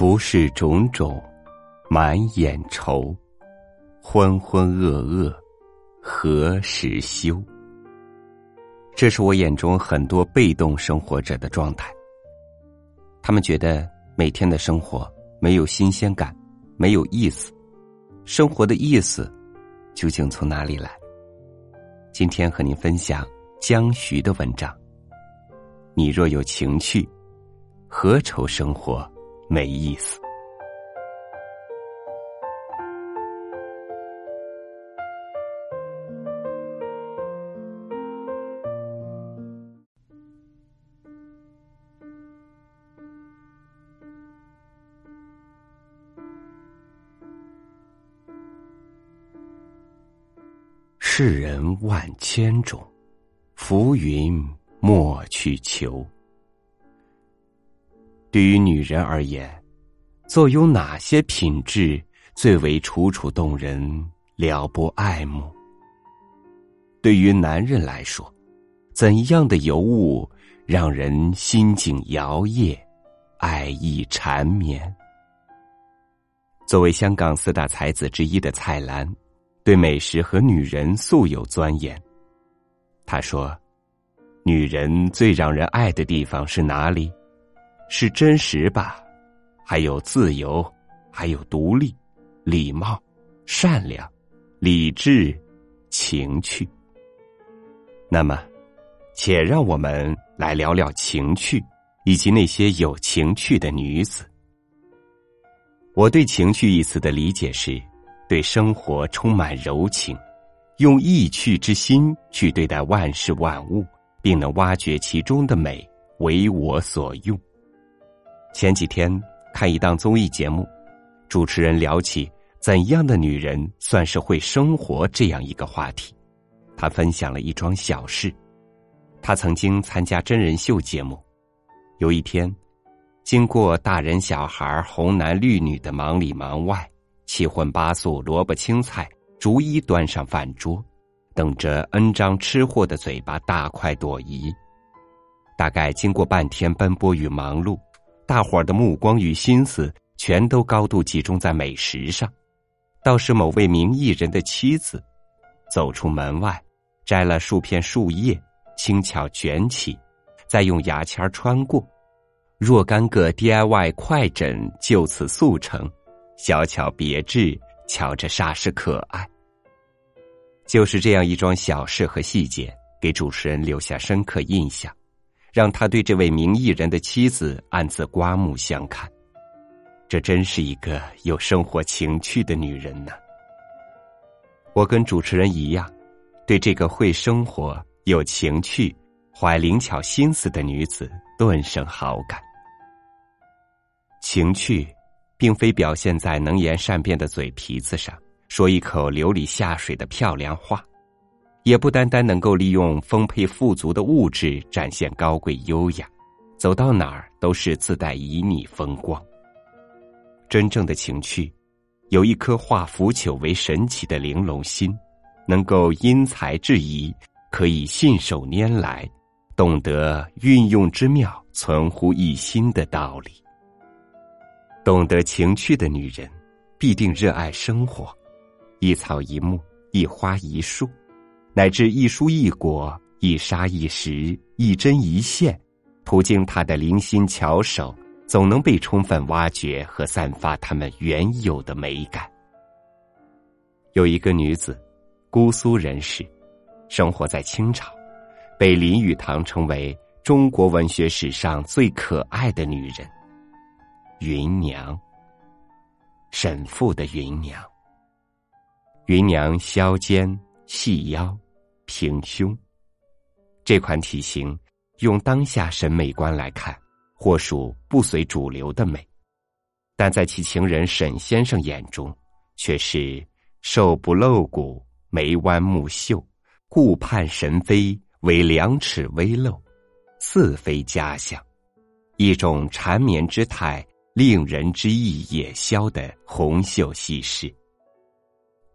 浮世种种，满眼愁，浑浑噩噩，何时休？这是我眼中很多被动生活者的状态。他们觉得每天的生活没有新鲜感，没有意思。生活的意思究竟从哪里来？今天和您分享江徐的文章。你若有情趣，何愁生活？没意思。世人万千种，浮云莫去求。对于女人而言，做有哪些品质最为楚楚动人、了不爱慕？对于男人来说，怎样的尤物让人心境摇曳、爱意缠绵？作为香港四大才子之一的蔡澜，对美食和女人素有钻研。他说：“女人最让人爱的地方是哪里？”是真实吧，还有自由，还有独立、礼貌、善良、理智、情趣。那么，且让我们来聊聊情趣，以及那些有情趣的女子。我对“情趣”一词的理解是，对生活充满柔情，用意趣之心去对待万事万物，并能挖掘其中的美，为我所用。前几天看一档综艺节目，主持人聊起怎样的女人算是会生活这样一个话题，他分享了一桩小事。他曾经参加真人秀节目，有一天，经过大人小孩红男绿女的忙里忙外，七荤八素萝卜青菜逐一端上饭桌，等着 N 张吃货的嘴巴大快朵颐。大概经过半天奔波与忙碌。大伙儿的目光与心思全都高度集中在美食上，倒是某位名艺人的妻子，走出门外，摘了数片树叶，轻巧卷起，再用牙签穿过，若干个 DIY 快枕就此速成，小巧别致，瞧着煞是可爱。就是这样一桩小事和细节，给主持人留下深刻印象。让他对这位名艺人的妻子暗自刮目相看，这真是一个有生活情趣的女人呢。我跟主持人一样，对这个会生活、有情趣、怀灵巧心思的女子顿生好感。情趣，并非表现在能言善辩的嘴皮子上，说一口流里下水的漂亮话。也不单单能够利用丰沛富足的物质展现高贵优雅，走到哪儿都是自带旖旎风光。真正的情趣，有一颗化腐朽为神奇的玲珑心，能够因材制宜，可以信手拈来，懂得运用之妙，存乎一心的道理。懂得情趣的女人，必定热爱生活，一草一木，一花一树。乃至一蔬一果、一沙一石、一针一线，途经他的灵心巧手，总能被充分挖掘和散发他们原有的美感。有一个女子，姑苏人士，生活在清朝，被林语堂称为中国文学史上最可爱的女人——芸娘。沈复的芸娘，芸娘削肩。细腰，平胸，这款体型用当下审美观来看，或属不随主流的美，但在其情人沈先生眼中，却是瘦不露骨，眉弯目秀，顾盼神飞，为两尺微露，似非佳相，一种缠绵之态，令人之意也消的红袖细饰，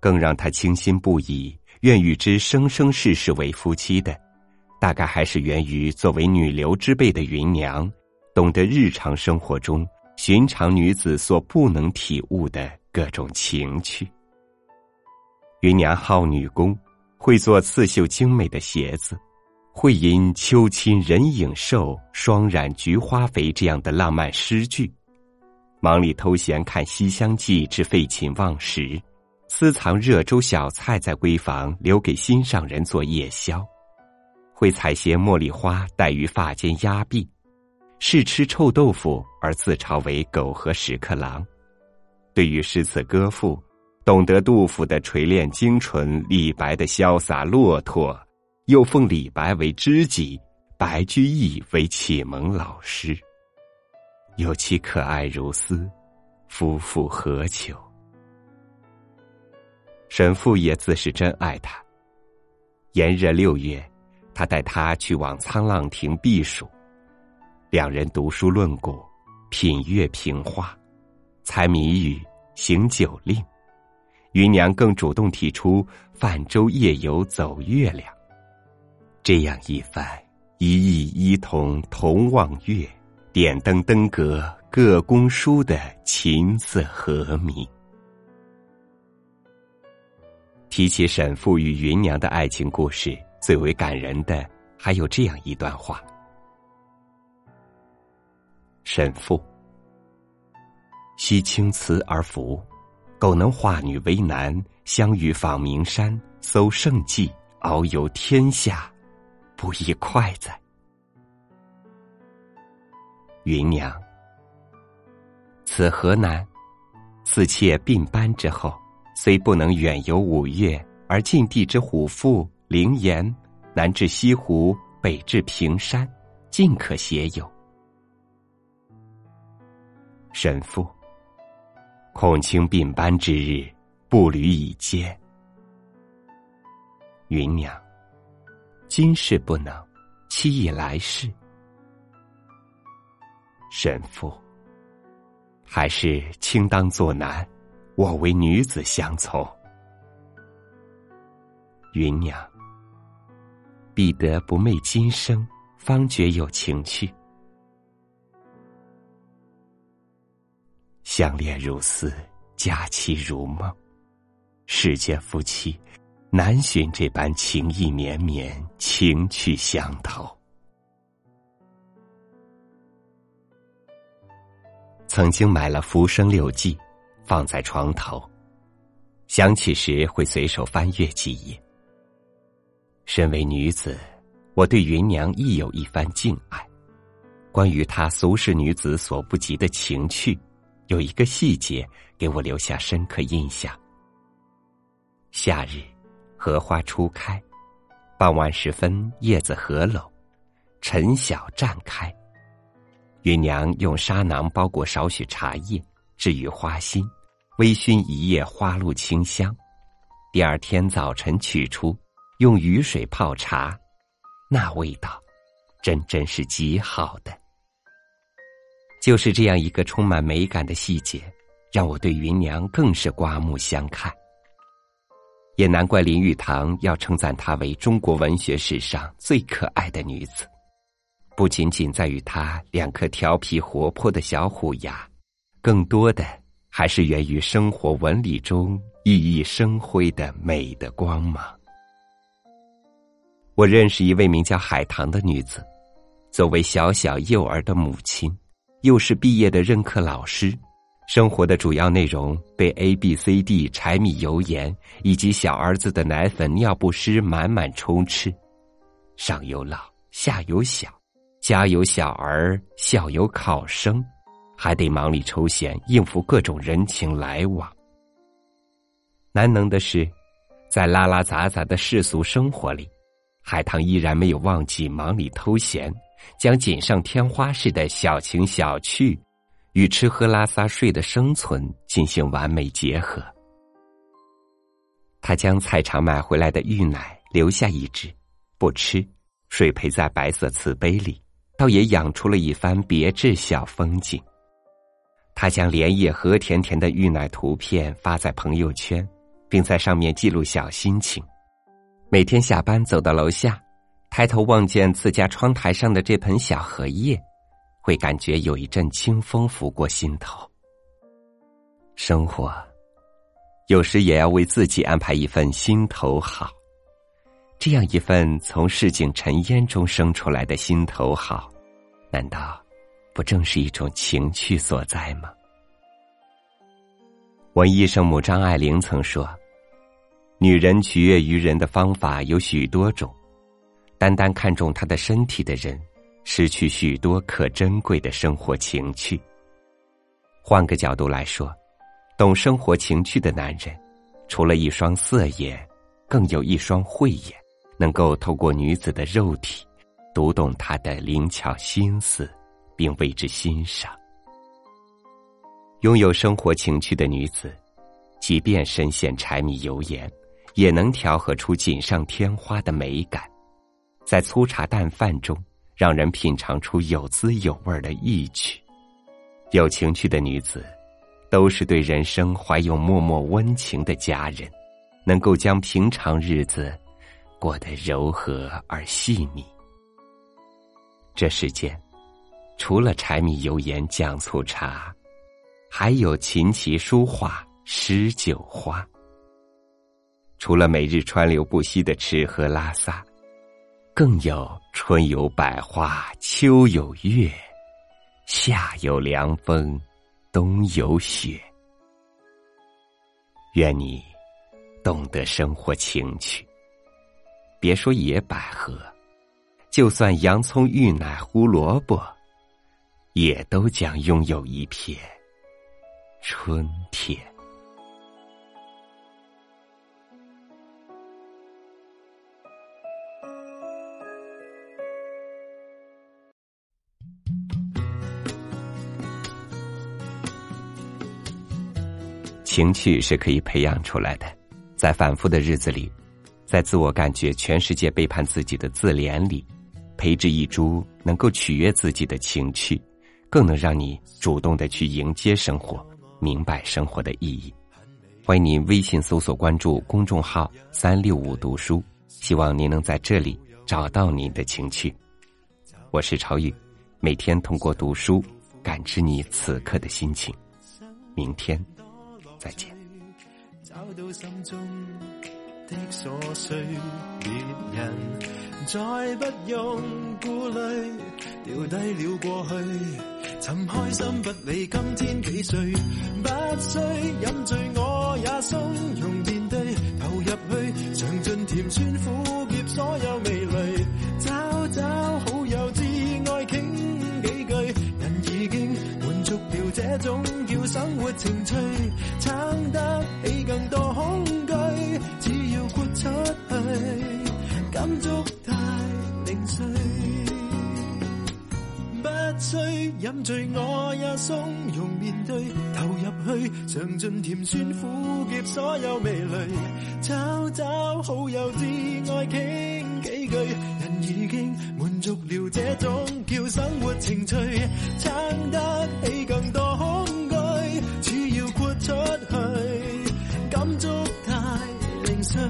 更让他倾心不已。愿与之生生世世为夫妻的，大概还是源于作为女流之辈的芸娘，懂得日常生活中寻常女子所不能体悟的各种情趣。芸娘好女工，会做刺绣精美的鞋子，会吟“秋亲人影瘦，霜染菊花肥”这样的浪漫诗句。忙里偷闲看《西厢记》之废寝忘食，私藏热粥小菜在闺房，留给心上人做夜宵。会采些茉莉花戴于发间压鬓，试吃臭豆腐而自嘲为狗和屎壳郎。对于诗词歌赋。懂得杜甫的锤炼精纯，李白的潇洒落拓，又奉李白为知己，白居易为启蒙老师。有其可爱如斯，夫复何求？沈父也自是真爱他。炎热六月，他带他去往沧浪亭避暑，两人读书论古，品月评画，猜谜语，行酒令。芸娘更主动提出泛舟夜游走月亮，这样一番一意一同同望月，点灯登阁各攻书的琴瑟和鸣。提起沈父与芸娘的爱情故事，最为感人的还有这样一段话：沈父，惜青瓷而服。苟能化女为男，相与访名山，搜胜迹，遨游天下，不亦快哉？芸娘，此何难？四妾并班之后，虽不能远游五岳，而近地之虎父、灵岩，南至西湖，北至平山，尽可携游。神父。恐卿并班之日，步履已艰。芸娘，今世不能，期以来世。神父，还是卿当作难，我为女子相从。芸娘，必得不昧今生，方觉有情趣。相恋如丝，佳期如梦。世间夫妻难寻这般情意绵绵、情趣相投。曾经买了《浮生六记》，放在床头，想起时会随手翻阅几页。身为女子，我对芸娘亦有一番敬爱。关于她俗世女子所不及的情趣。有一个细节给我留下深刻印象。夏日，荷花初开，傍晚时分，叶子合拢，晨晓绽开。芸娘用纱囊包裹少许茶叶，至于花心，微醺一夜，花露清香。第二天早晨取出，用雨水泡茶，那味道，真真是极好的。就是这样一个充满美感的细节，让我对芸娘更是刮目相看。也难怪林语堂要称赞她为中国文学史上最可爱的女子，不仅仅在于她两颗调皮活泼的小虎牙，更多的还是源于生活纹理中熠熠生辉的美的光芒。我认识一位名叫海棠的女子，作为小小幼儿的母亲。又是毕业的任课老师，生活的主要内容被 A、B、C、D 柴米油盐以及小儿子的奶粉尿不湿满满充斥。上有老，下有小，家有小儿，校有考生，还得忙里抽闲应付各种人情来往。难能的是，在拉拉杂杂的世俗生活里，海棠依然没有忘记忙里偷闲。将锦上添花式的小情小趣，与吃喝拉撒睡的生存进行完美结合。他将菜场买回来的玉奶留下一只，不吃，水培在白色瓷杯里，倒也养出了一番别致小风景。他将连夜和甜甜的玉奶图片发在朋友圈，并在上面记录小心情。每天下班走到楼下。抬头望见自家窗台上的这盆小荷叶，会感觉有一阵清风拂过心头。生活，有时也要为自己安排一份心头好。这样一份从市井尘烟中生出来的心头好，难道不正是一种情趣所在吗？文艺圣母张爱玲曾说：“女人取悦于人的方法有许多种，单单看重她的身体的人。”失去许多可珍贵的生活情趣。换个角度来说，懂生活情趣的男人，除了一双色眼，更有一双慧眼，能够透过女子的肉体，读懂她的灵巧心思，并为之欣赏。拥有生活情趣的女子，即便身陷柴米油盐，也能调和出锦上添花的美感，在粗茶淡饭中。让人品尝出有滋有味的意趣，有情趣的女子，都是对人生怀有默默温情的佳人，能够将平常日子过得柔和而细腻。这世间，除了柴米油盐酱醋茶，还有琴棋书画诗酒花。除了每日川流不息的吃喝拉撒。更有春有百花，秋有月，夏有凉风，冬有雪。愿你懂得生活情趣。别说野百合，就算洋葱、芋奶、胡萝卜，也都将拥有一片春天。情趣是可以培养出来的，在反复的日子里，在自我感觉全世界背叛自己的自怜里，培植一株能够取悦自己的情趣，更能让你主动的去迎接生活，明白生活的意义。欢迎您微信搜索关注公众号“三六五读书”，希望您能在这里找到您的情趣。我是超宇，每天通过读书感知你此刻的心情。明天。再见。找到心中的所需，别人再不用顾虑，掉低了过去，寻开心不理今天几岁，不需饮醉我也松容面对，投入去尝尽甜酸苦涩所有味蕾，找找好友挚爱倾几句，人已经满足了这种叫生活情趣。撑得起更多恐惧，只要豁出去，感足太零碎需饮醉，我也松容面对，投入去尝尽甜酸苦涩所有味蕾，找找好友至爱倾几句，人已经满足了，这种叫生活情趣，撑得起更多恐惧，只要豁出去，感触太零碎。